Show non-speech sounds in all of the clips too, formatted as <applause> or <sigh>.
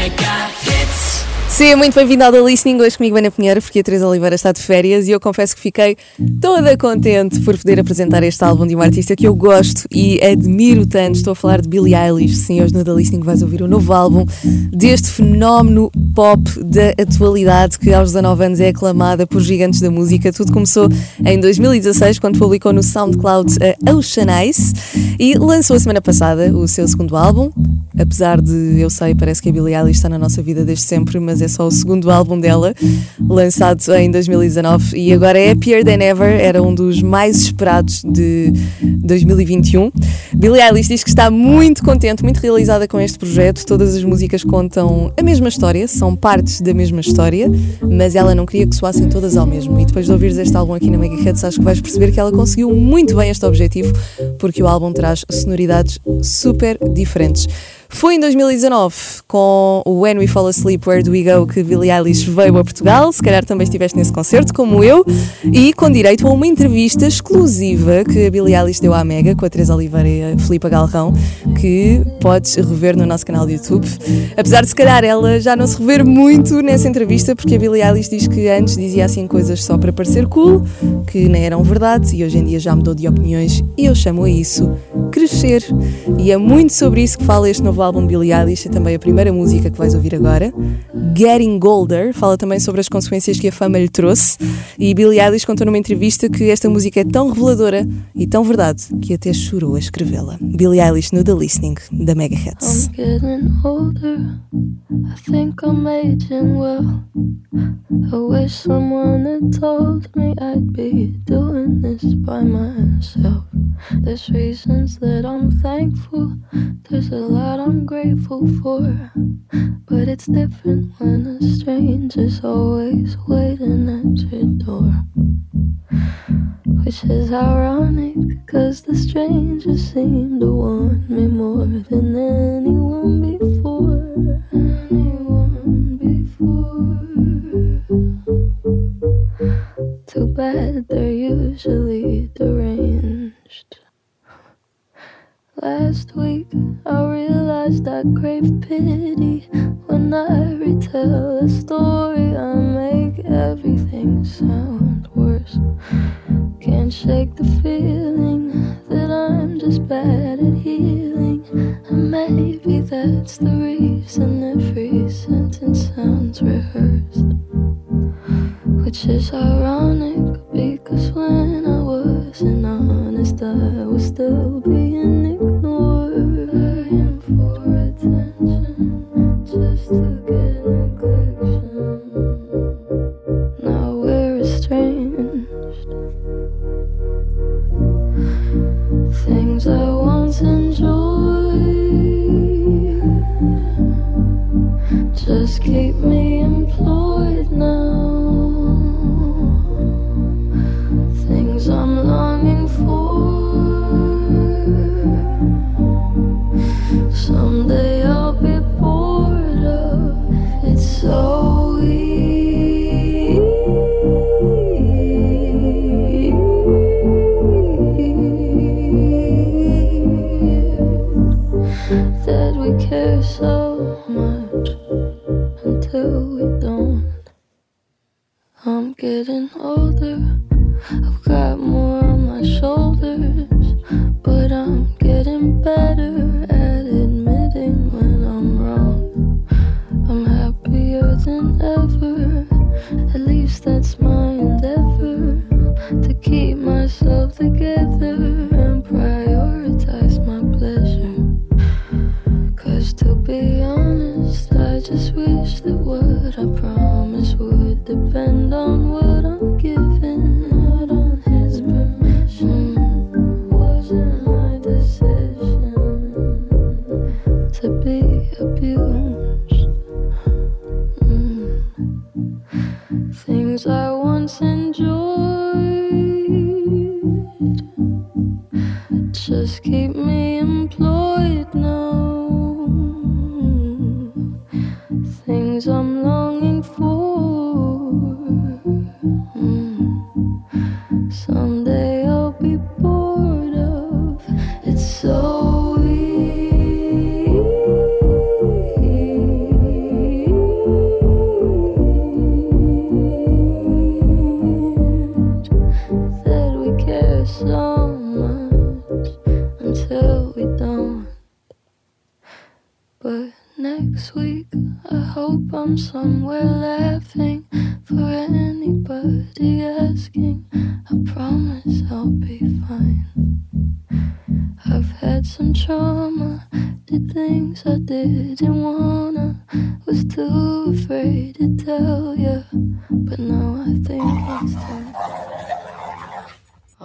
Jamaica. Seja muito bem-vindo ao The Listening, hoje comigo Ana Pinheiro, porque a Teresa Oliveira está de férias e eu confesso que fiquei toda contente por poder apresentar este álbum de uma artista que eu gosto e admiro tanto. Estou a falar de Billie Eilish. Sim, hoje no The Listening vais ouvir o novo álbum deste fenómeno pop da atualidade que aos 19 anos é aclamada por gigantes da música. Tudo começou em 2016, quando publicou no SoundCloud a Ocean Eyes e lançou a semana passada o seu segundo álbum. Apesar de, eu sei, parece que a Billie Eilish está na nossa vida desde sempre, mas é só o segundo álbum dela, lançado em 2019 e agora é Happier Than Ever, era um dos mais esperados de 2021. Billie Eilish diz que está muito contente, muito realizada com este projeto. Todas as músicas contam a mesma história, são partes da mesma história, mas ela não queria que soassem todas ao mesmo. E depois de ouvires este álbum aqui na Mega Hits, acho que vais perceber que ela conseguiu muito bem este objetivo, porque o álbum traz sonoridades super diferentes. Foi em 2019, com o When We Fall Asleep, Where Do We Go, que Billie Eilish veio a Portugal. Se calhar também estiveste nesse concerto, como eu, e com direito a uma entrevista exclusiva que a Billie Eilish deu à Mega, com a Teresa Oliveira e a Filipa Galrão, que podes rever no nosso canal do YouTube. Apesar de se calhar ela já não se rever muito nessa entrevista, porque a Billie Eilish diz que antes dizia assim coisas só para parecer cool, que nem eram verdade, e hoje em dia já mudou de opiniões, e eu chamo a isso crescer. E é muito sobre isso que fala este novo novo álbum Billie Eilish é também a primeira música que vais ouvir agora. Getting Golder fala também sobre as consequências que a fama lhe trouxe. E Billie Eilish contou numa entrevista que esta música é tão reveladora e tão verdade que até chorou a escrevê-la. Billie Eilish no The Listening da Mega Hits. I'm getting older. I think I'm aging well. I wish someone had told me I'd be doing this by myself. There's reasons that I'm thankful. There's a lot I'm grateful for. But it's different when a stranger's always waiting at your door. Which is ironic, cause the stranger seemed to want me more than anyone before. Anyone before. Too bad they're usually deranged. Last week I realized I crave pity. When I retell a story I make everything sound worse. Can't shake the feeling that I'm just bad at healing. And maybe that's the reason every sentence sounds rehearsed. Which is ironic because when I wasn't honest I was still being But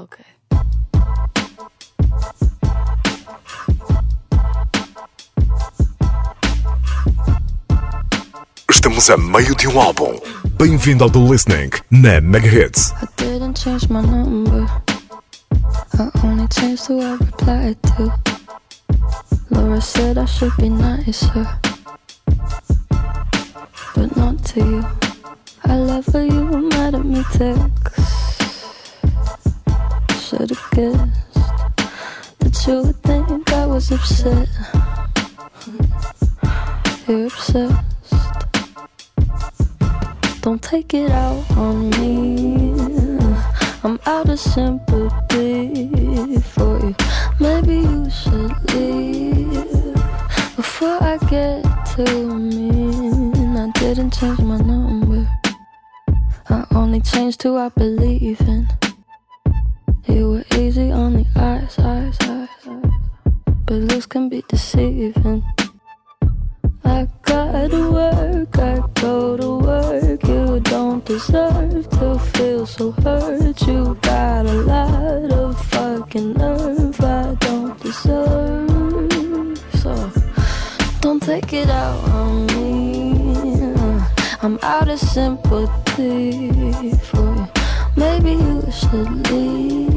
Okay. Estamos a meio de um álbum. Bem-vindo ao The Listening na Mega Hits. I didn't change my number. I only changed who I replied to. Laura said I should be nicer, but not to you. I love how you were mad at me text. Should've guessed that you would think I was upset. You're obsessed. Don't take it out on me. I'm out of sympathy for you. Maybe you should leave before I get too mean. I didn't change my number. I only changed who I believe in. You were easy on the eyes, eyes, eyes. But looks can be deceiving. I gotta work, I go to work. You don't deserve to feel so hurt. You got a lot of fucking nerve I don't deserve. So don't take it out on me. I'm out of sympathy for you. Maybe you should leave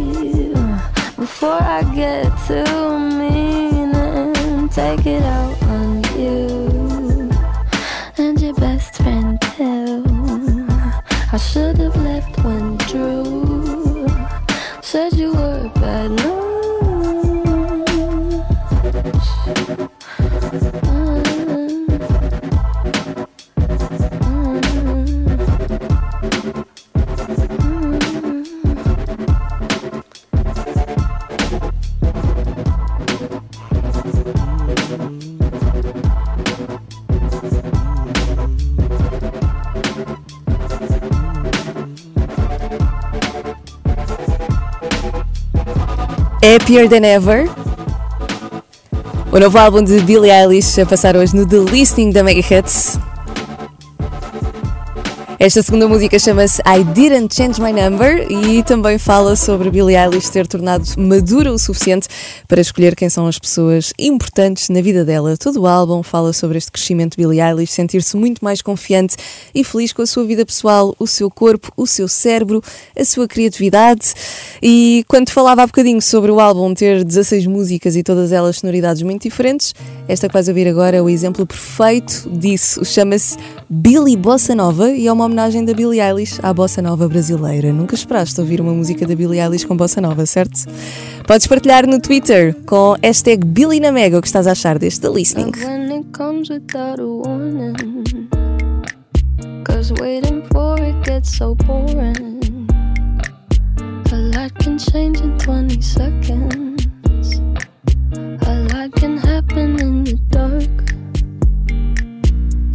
before I get too mean and take it out on you and your best friend too. I should have left when Drew Happier Than Ever. O novo álbum de Billie Eilish a passar hoje no The Listening da Mega Hits. Esta segunda música chama-se I Didn't Change My Number e também fala sobre Billie Eilish ter tornado madura o suficiente para escolher quem são as pessoas importantes na vida dela. Todo o álbum fala sobre este crescimento de Billie Eilish, sentir-se muito mais confiante e feliz com a sua vida pessoal, o seu corpo, o seu cérebro, a sua criatividade. E quando falava há bocadinho sobre o álbum ter 16 músicas e todas elas sonoridades muito diferentes, esta que vais ouvir agora é o exemplo perfeito disso. Chama-se Billy Bossa Nova e é uma homenagem da Billie Eilish à bossa nova brasileira. Nunca esperaste ouvir uma música da Billie Eilish com bossa nova, certo? Podes partilhar no Twitter com hashtag Billy na Mega o que estás a achar deste The Listening. Cause waiting for it gets so boring. A lot can change in 20 seconds. A lot can happen in the dark.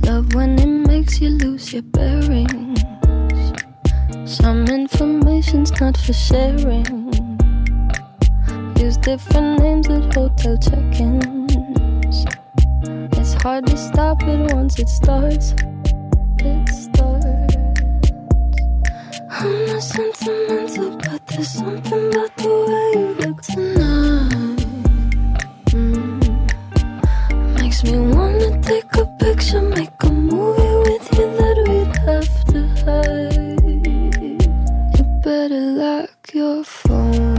Love when it makes you lose your bearings. Some information's not for sharing. Use different names at hotel check-ins. It's hard to stop it once it starts. It starts. I'm not sentimental, but there's something about the way you look tonight. Mm. Makes me wanna take a picture, make a movie with you that we'd have to hide. You better lock your phone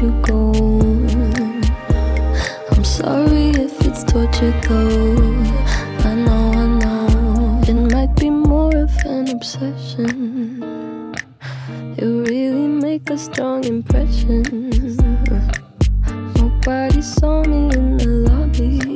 you going. I'm sorry if it's torture though. I know, I know. It might be more of an obsession. You really make a strong impression. Nobody saw me in the lobby.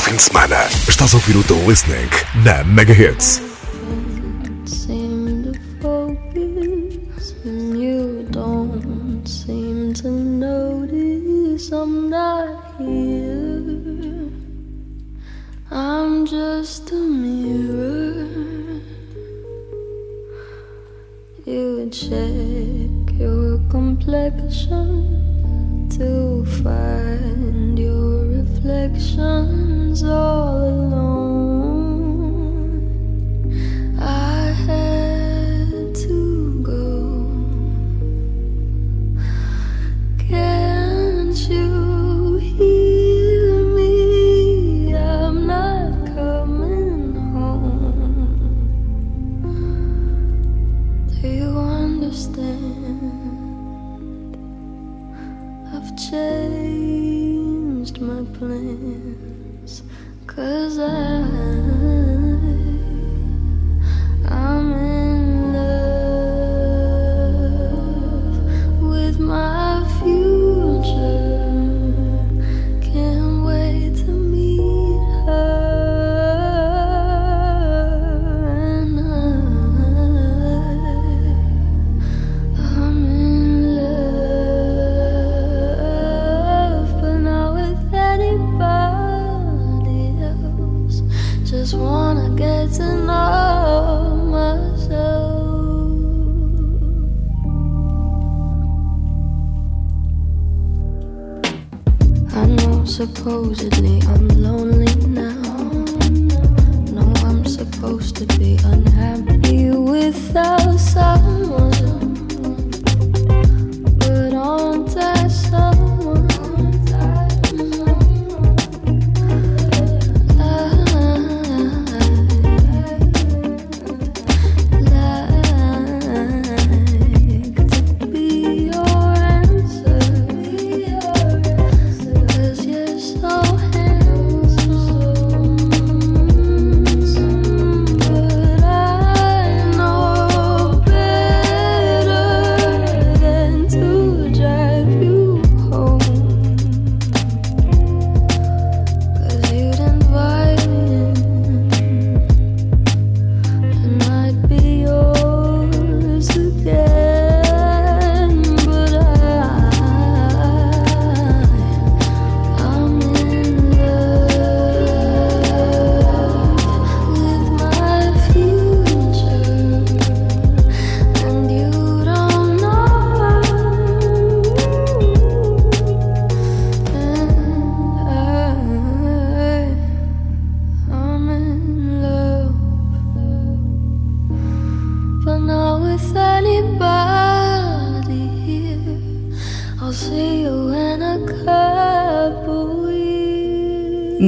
Fim de semana. Estás a ouvir o The Listening na Mega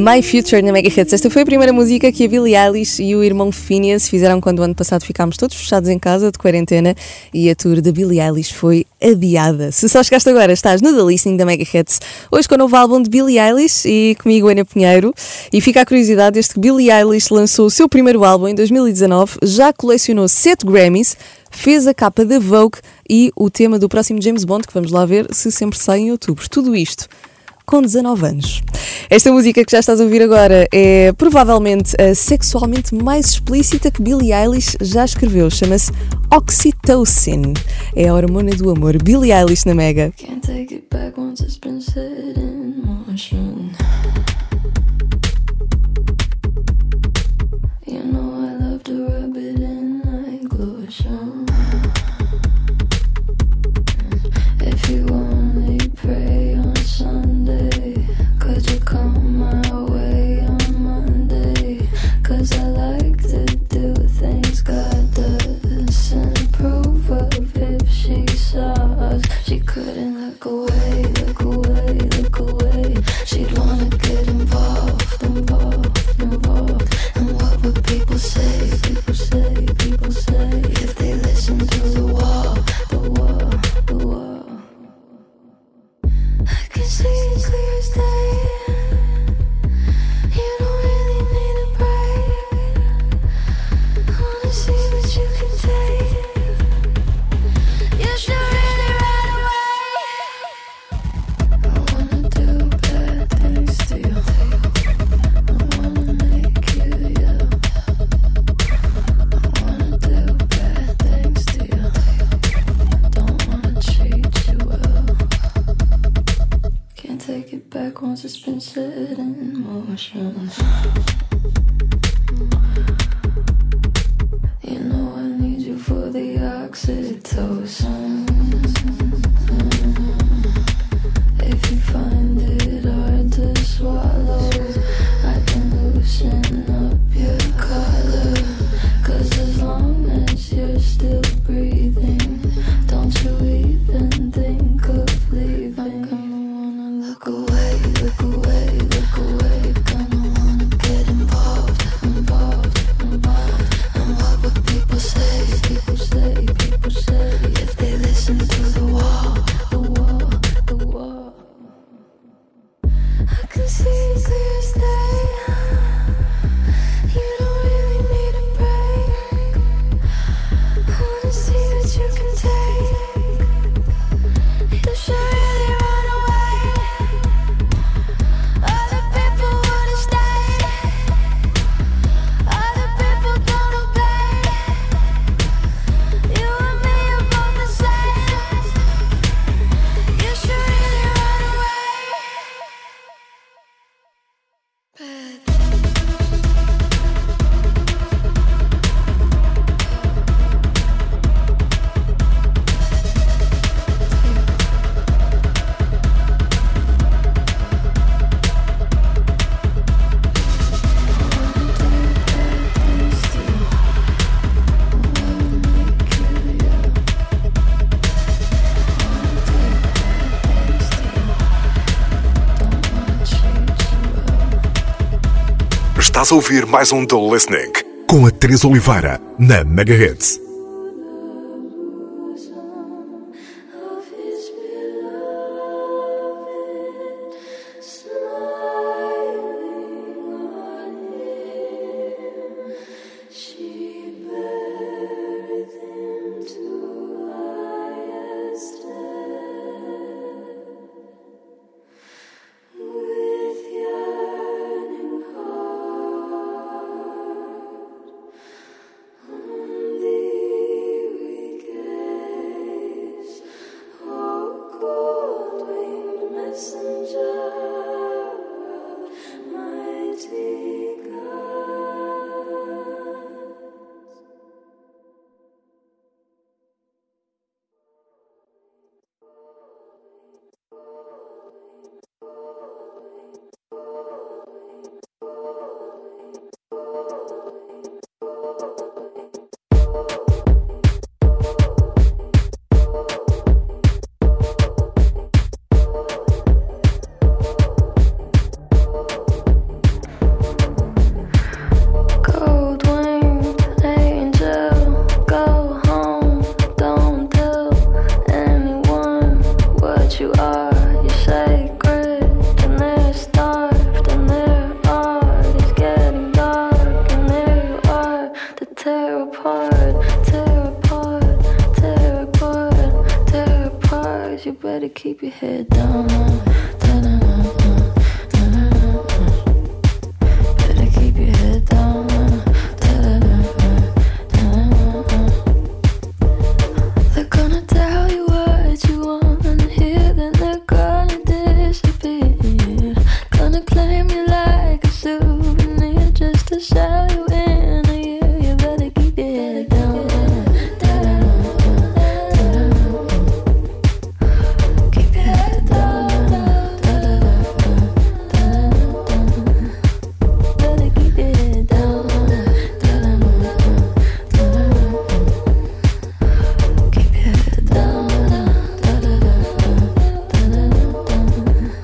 My Future na Mega Hits. Esta foi a primeira música que a Billie Eilish e o irmão Phineas fizeram quando o ano passado ficámos todos fechados em casa de quarentena e a tour da Billie Eilish foi adiada. Se só chegaste agora, estás no The Listening da Mega Hits. Hoje com o novo álbum de Billie Eilish e comigo Ana Pinheiro. E fica a curiosidade, desde que Billie Eilish lançou o seu primeiro álbum em 2019, já colecionou 7 Grammys, fez a capa da Vogue e o tema do próximo James Bond, que vamos lá ver se sempre sai em outubro. Tudo isto com 19 anos. Esta música que já estás a ouvir agora é provavelmente a sexualmente mais explícita que Billie Eilish já escreveu. Chama-se Oxytocin. É a hormona do amor. Billie Eilish na Mega. Can't take it back once it's been. Estás a ouvir mais um The Listening. Com a Teresa Oliveira na Mega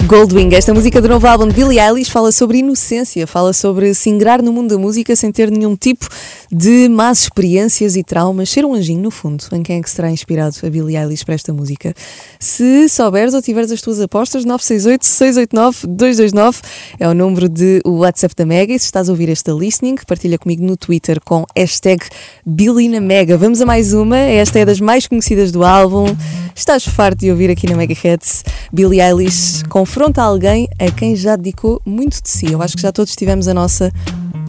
Goldwing, esta música do novo álbum de Billie Eilish fala sobre inocência, fala sobre se ingrar no mundo da música sem ter nenhum tipo de más experiências e traumas, ser um anjinho no fundo. Em quem é que será inspirado a Billie Eilish para esta música? Se souberes ou tiveres as tuas apostas, 968 689 229 é o número de WhatsApp da Mega e se estás a ouvir esta listening, partilha comigo no Twitter com hashtag Billy na Mega. Vamos a mais uma, esta é das mais conhecidas do álbum. Estás farto de ouvir aqui na Mega Hits Billie Eilish confronta alguém a quem já dedicou muito de si. Eu acho que já todos tivemos a nossa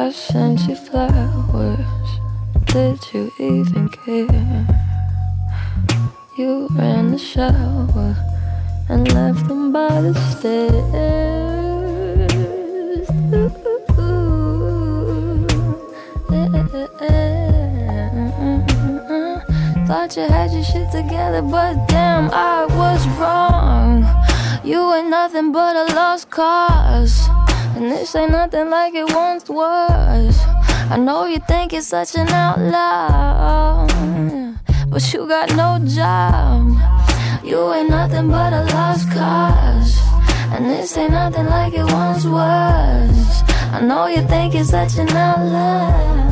I sent you flowers. Did you even care? You ran the shower and left them by the stairs. Thought you had your shit together, but damn, I was wrong. You ain't nothing but a lost cause. And this ain't nothing like it once was. I know you think you're such an outlaw, but you got no job. You ain't nothing but a lost cause. And this ain't nothing like it once was. I know you think you're such an outlaw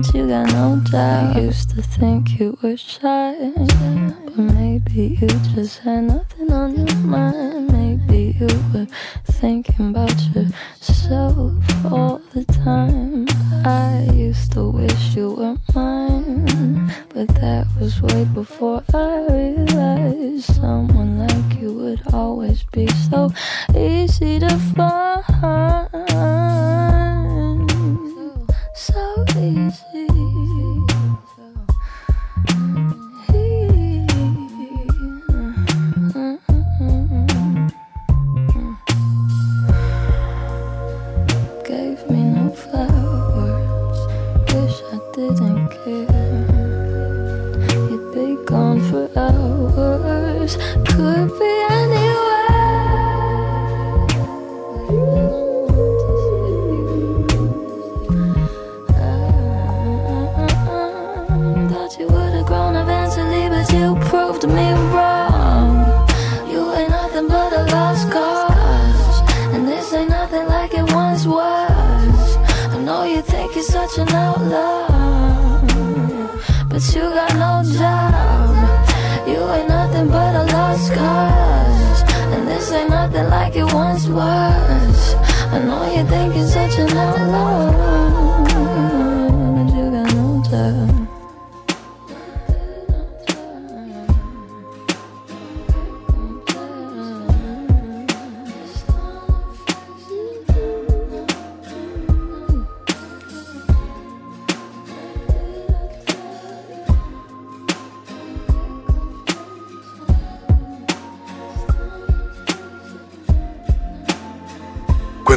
but you got no doubt. I used to think you were shy, but maybe you just had nothing on your mind. Maybe you were thinking about yourself all the time. I used to wish you were mine, but that was way before I realized someone like you would always be so easy to find. So easy. could be anywhere. Thought you would have grown eventually, but you proved me wrong. You ain't nothing but a lost cause, and this ain't nothing like it once was. I know you think you're such an outlaw, but you got no job. You ain't nothing but a lost cause. And this ain't nothing like it once was. I know you think it's such an outlaw.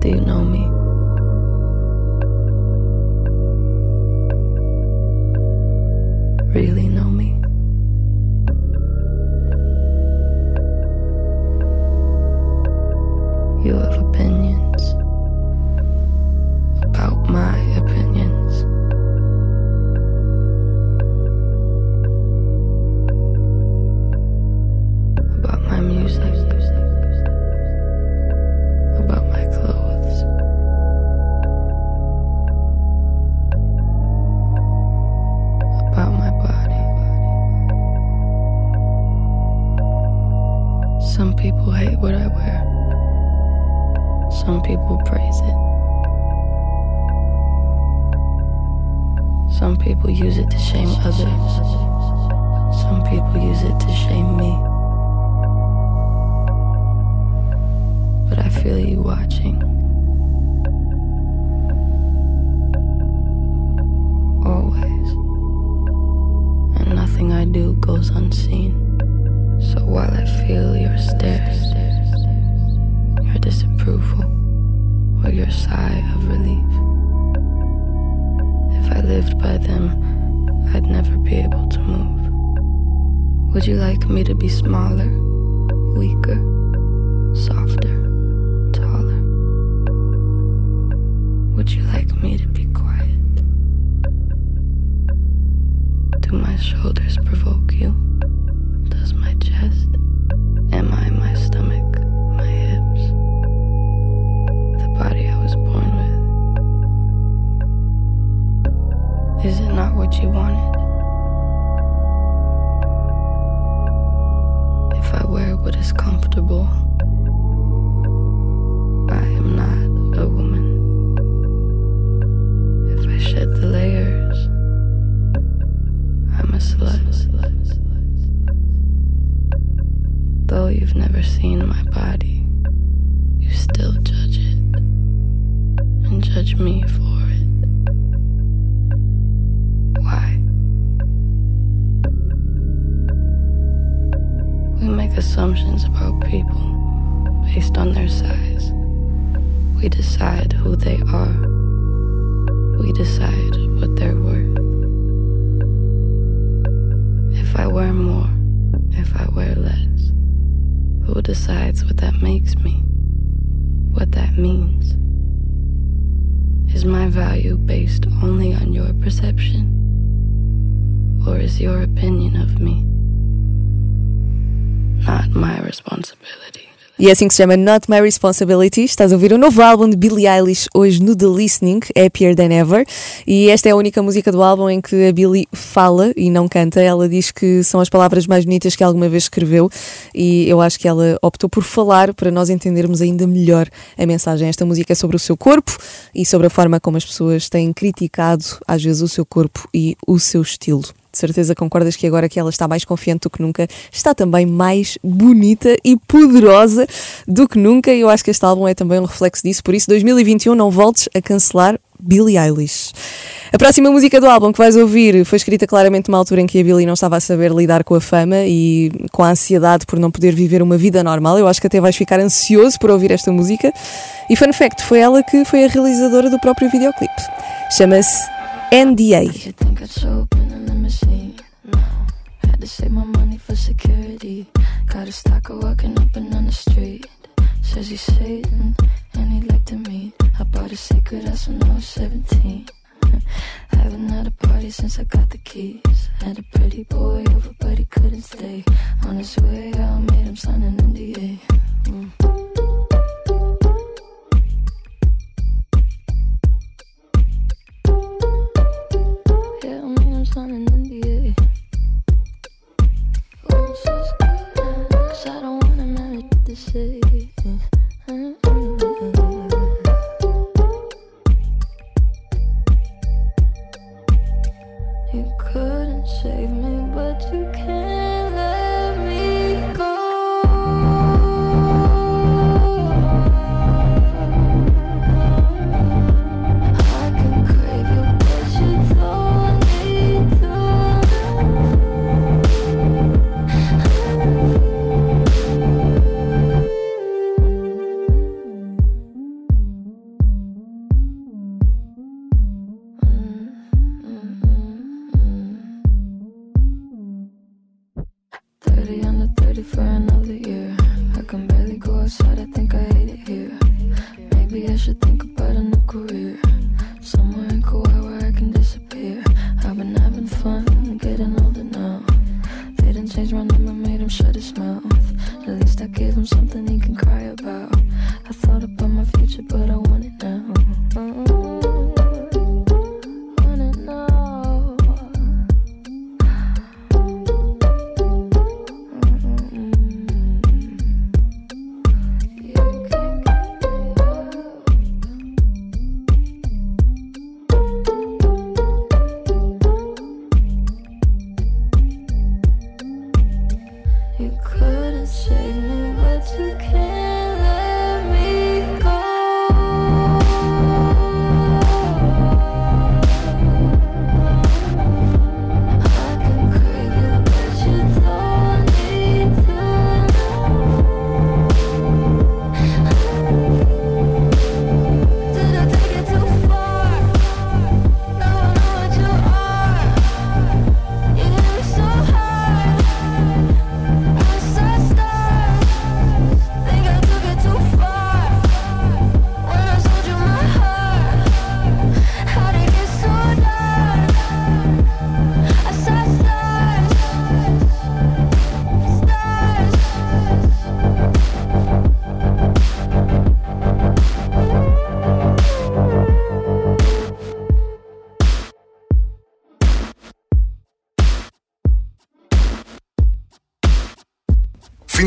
Do you know me? Like me to be smaller, weaker, softer, taller? Would you like me to be quiet? Do my shoulders provoke you? Does my chest? Am I my stomach? My hips? The body I was born with? Is it not what you wanted? What is comfortable, I your opinion of me not my responsibility? E é assim que se chama Not My Responsibility. Estás a ouvir o novo álbum de Billie Eilish hoje no The Listening, Happier Than Ever. E esta é a única música do álbum em que a Billie fala e não canta. Ela diz que são as palavras mais bonitas que alguma vez escreveu e eu acho que ela optou por falar para nós entendermos ainda melhor a mensagem. Esta música é sobre o seu corpo e sobre a forma como as pessoas têm criticado às vezes o seu corpo e o seu estilo. De certeza concordas que agora que ela está mais confiante do que nunca, está também mais bonita e poderosa do que nunca. E eu acho que este álbum é também um reflexo disso. Por isso, 2021, não voltes a cancelar Billie Eilish. A próxima música do álbum que vais ouvir foi escrita claramente numa altura em que a Billie não estava a saber lidar com a fama e com a ansiedade por não poder viver uma vida normal. Eu acho que até vais ficar ansioso por ouvir esta música. E fun fact, foi ela que foi a realizadora do próprio videoclipe. Chama-se NDA. No, had to save my money for security. Got a stalker walking up and down the street. Says he's Satan and he'd like to meet. I bought a secret house when I was 17. <laughs> Haven't had a party since I got the keys. Had a pretty boy over, but he couldn't stay. On his way out, made him sign an NDA.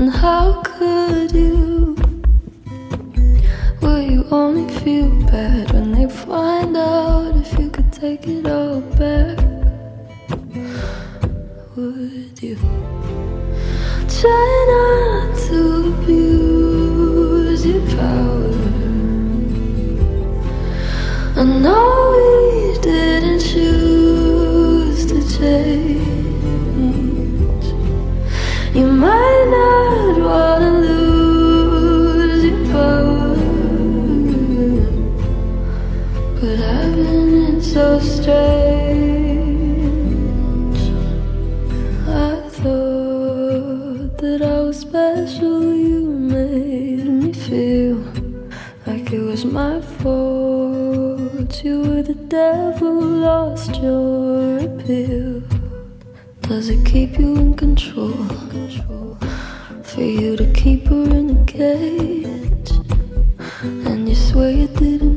And how could you? Will you only feel bad when they find out if you could take it all back? Would you try not to abuse your power? I know we didn't choose. strange. I thought that I was special. You made me feel like it was my fault. You were the devil, lost your appeal. Does it keep you in control? For you to keep her in a cage, and you swear you didn't.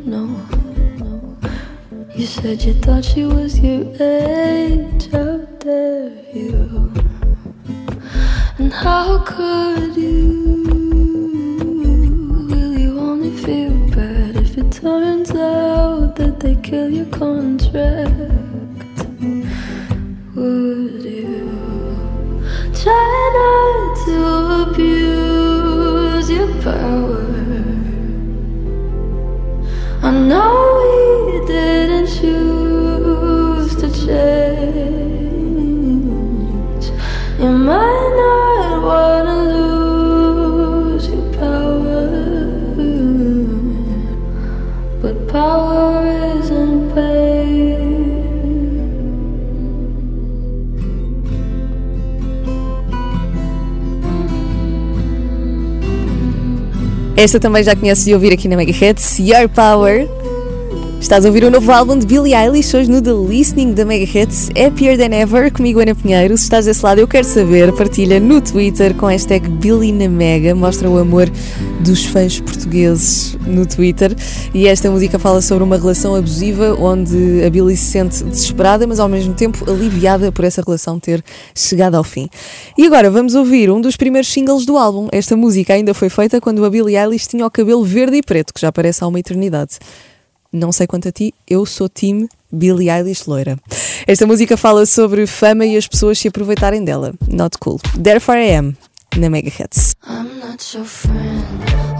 You said you thought she was your age, how dare you? And how could you? Will you only feel bad if it turns out that they kill your contract? Esta também já conheces de ouvir aqui na Megahertz, Your Power. Estás a ouvir o novo álbum de Billie Eilish hoje no The Listening da Megahertz, Happier Than Ever, comigo Ana Pinheiro. Se estás desse lado, eu quero saber, partilha no Twitter com a hashtag Billy na Mega, mostra o amor dos fãs portugueses no Twitter. E esta música fala sobre uma relação abusiva onde a Billy se sente desesperada, mas ao mesmo tempo aliviada por essa relação ter chegado ao fim. E agora vamos ouvir um dos primeiros singles do álbum. Esta música ainda foi feita quando a Billie Eilish tinha o cabelo verde e preto, que já parece há uma eternidade. Não sei quanto a ti, eu sou time Billie Eilish loira. Esta música fala sobre fama e as pessoas se aproveitarem dela. Not cool. Therefore I Am, na Mega Hits. I'm not your friend.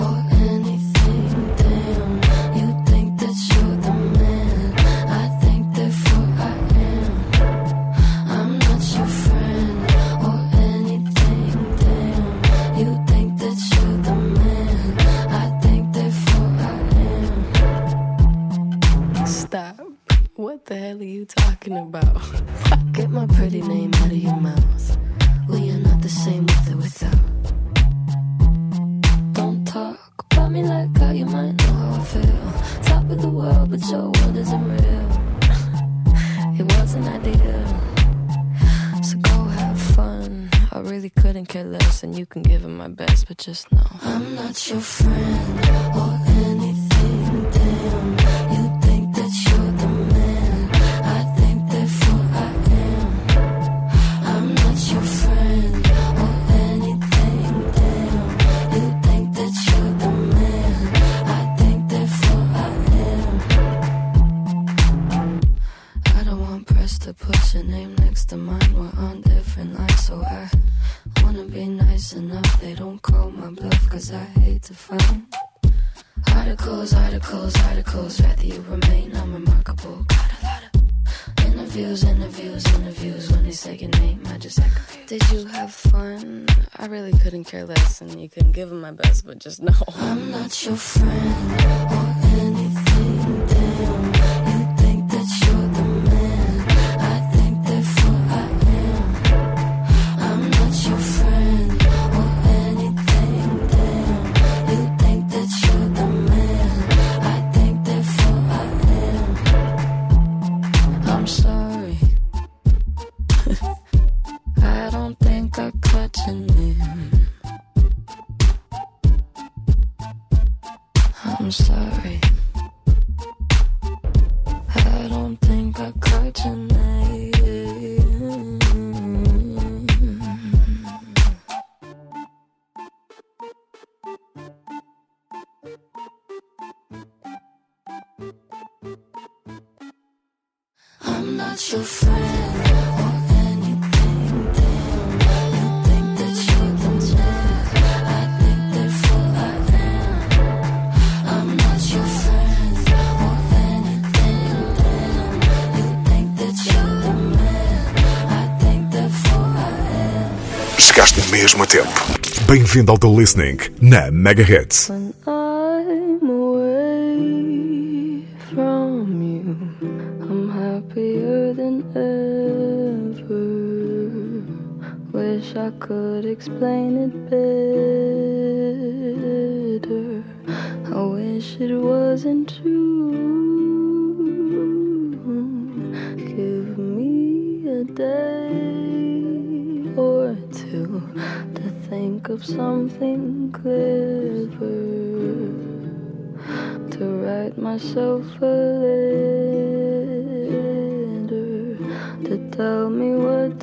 Your have fun? I really couldn't care less, and you couldn't give them my best, but just know I'm not your friend or anything. Bem-vindo ao The Listening na Mega Hits. wish I could explain it better. I wish it wasn't true. Of something clever to write myself a letter to tell me what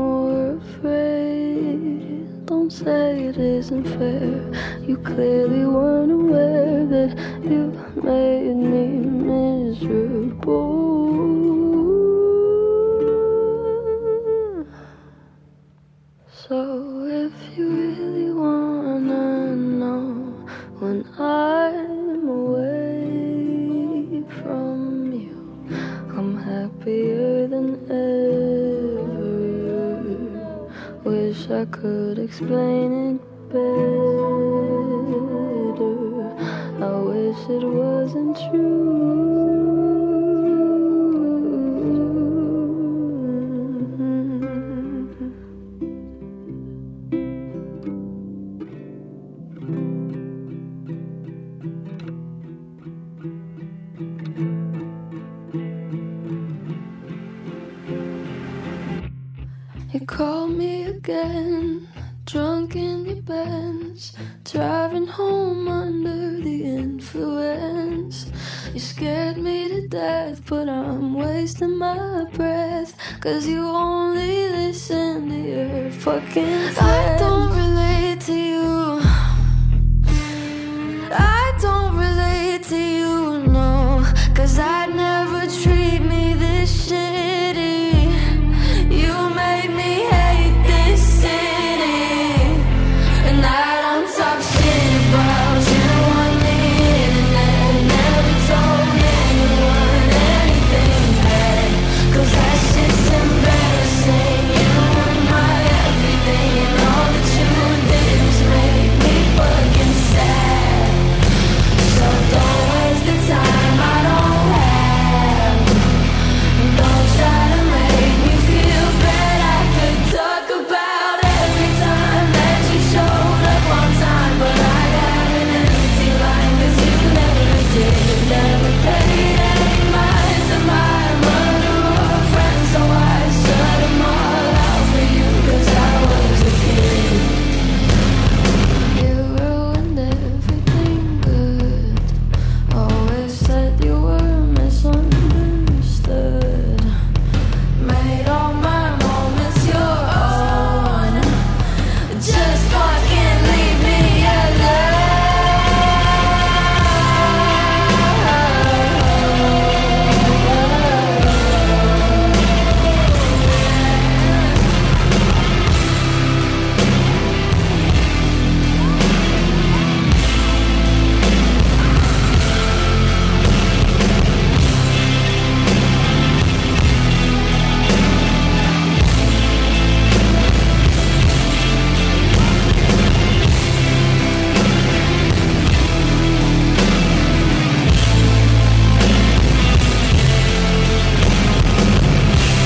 more afraid. Don't say it isn't fair. You clearly weren't aware that you made me could explain it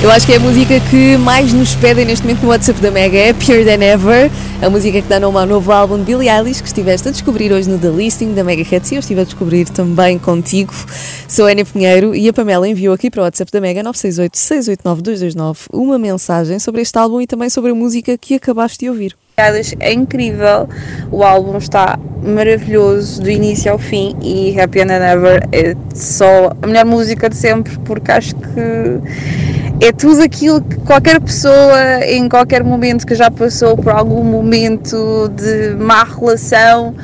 Eu acho que é a música que mais nos pedem neste momento no WhatsApp da Mega é Pure Than Ever, a música que dá nome ao novo álbum de Billie Eilish que estiveste a descobrir hoje no The Listing da Mega Hits e eu estive a descobrir também contigo. Sou Ana Pinheiro e a Pamela enviou aqui para o WhatsApp da Mega 968 689 229 uma mensagem sobre este álbum e também sobre a música que acabaste de ouvir. É incrível, o álbum está maravilhoso do início ao fim e Happy and Ever é só a melhor música de sempre porque acho que é tudo aquilo que qualquer pessoa em qualquer momento que já passou por algum momento de má relação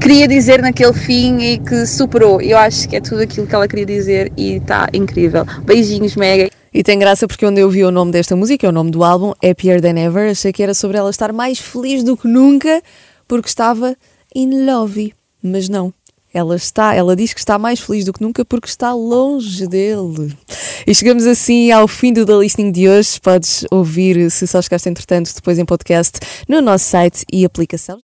queria dizer naquele fim e que superou. Eu acho que é tudo aquilo que ela queria dizer e está incrível. Beijinhos, Mega. E tem graça porque onde eu vi o nome desta música, é o nome do álbum, Happier Than Ever, achei que era sobre ela estar mais feliz do que nunca porque estava in love. Mas não. Ela está, ela diz que está mais feliz do que nunca porque está longe dele. E chegamos assim ao fim do The Listening de hoje. Podes ouvir, se só chegaste entretanto, depois em podcast, no nosso site e aplicação.